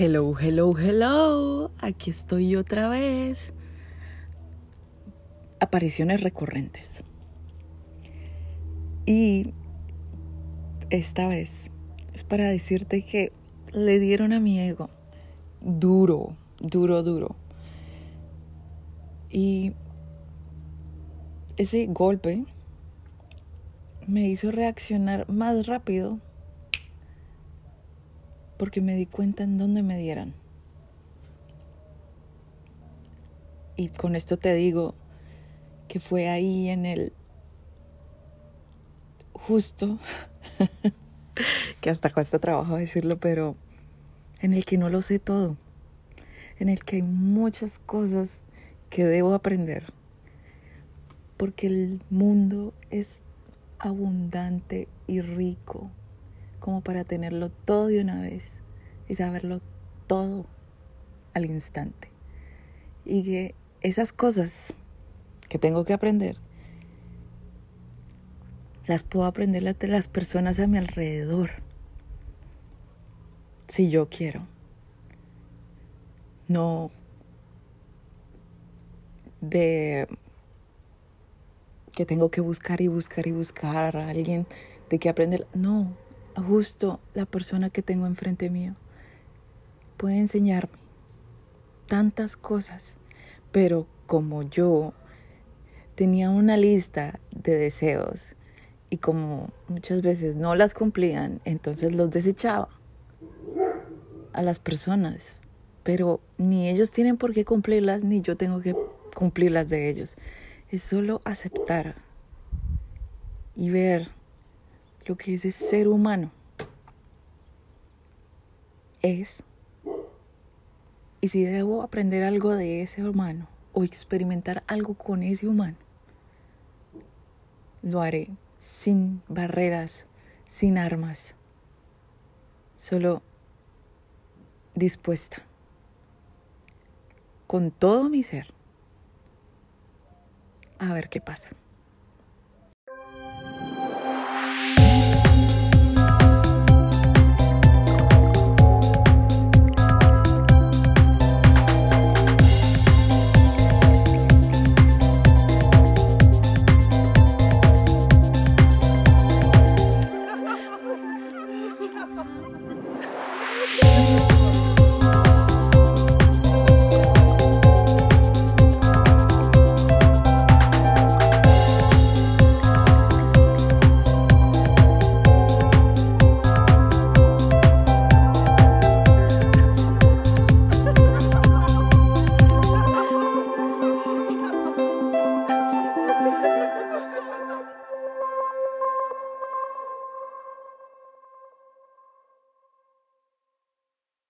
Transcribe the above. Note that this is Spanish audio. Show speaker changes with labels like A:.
A: Hello, hello, hello. Aquí estoy otra vez. Apariciones recurrentes. Y esta vez es para decirte que le dieron a mi ego duro, duro, duro. Y ese golpe me hizo reaccionar más rápido porque me di cuenta en dónde me dieran. Y con esto te digo que fue ahí en el justo, que hasta cuesta trabajo decirlo, pero en el que no lo sé todo, en el que hay muchas cosas que debo aprender, porque el mundo es abundante y rico como para tenerlo todo de una vez y saberlo todo al instante. Y que esas cosas que tengo que aprender, las puedo aprender de las personas a mi alrededor, si yo quiero. No de que tengo que buscar y buscar y buscar a alguien de que aprender. No, justo la persona que tengo enfrente mío puede enseñarme tantas cosas, pero como yo tenía una lista de deseos y como muchas veces no las cumplían, entonces los desechaba a las personas, pero ni ellos tienen por qué cumplirlas, ni yo tengo que cumplirlas de ellos. Es solo aceptar y ver lo que ese ser humano es y si debo aprender algo de ese humano o experimentar algo con ese humano, lo haré sin barreras, sin armas, solo dispuesta, con todo mi ser, a ver qué pasa.